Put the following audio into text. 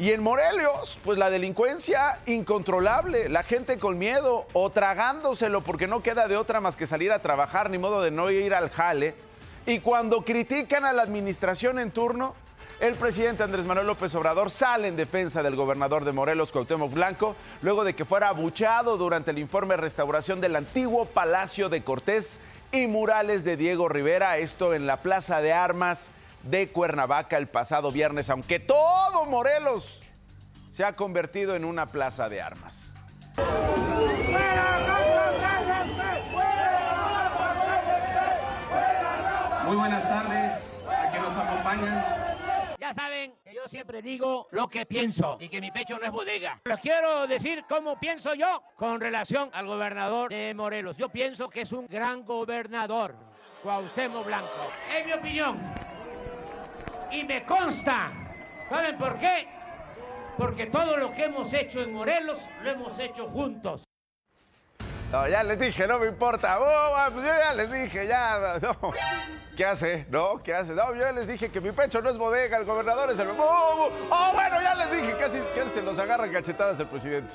Y en Morelos, pues la delincuencia incontrolable, la gente con miedo o tragándoselo porque no queda de otra más que salir a trabajar, ni modo de no ir al jale. Y cuando critican a la administración en turno, el presidente Andrés Manuel López Obrador sale en defensa del gobernador de Morelos, Cuauhtémoc Blanco, luego de que fuera abuchado durante el informe de restauración del antiguo Palacio de Cortés y murales de Diego Rivera, esto en la Plaza de Armas de Cuernavaca el pasado viernes, aunque todo Morelos se ha convertido en una plaza de armas. Muy buenas tardes a que nos acompañan. Ya saben que yo siempre digo lo que pienso y que mi pecho no es bodega. Les quiero decir cómo pienso yo con relación al gobernador de Morelos. Yo pienso que es un gran gobernador, Cuauhtémoc Blanco. Es mi opinión. Y me consta. ¿Saben por qué? Porque todo lo que hemos hecho en Morelos lo hemos hecho juntos. No, ya les dije, no me importa. Oh, ah, pues yo ya les dije, ya. ¿Qué hace? ¿No? ¿Qué hace? No, yo ya les dije que mi pecho no es bodega, el gobernador es el. Oh, oh, oh bueno, ya les dije, casi, casi se nos agarran cachetadas el presidente.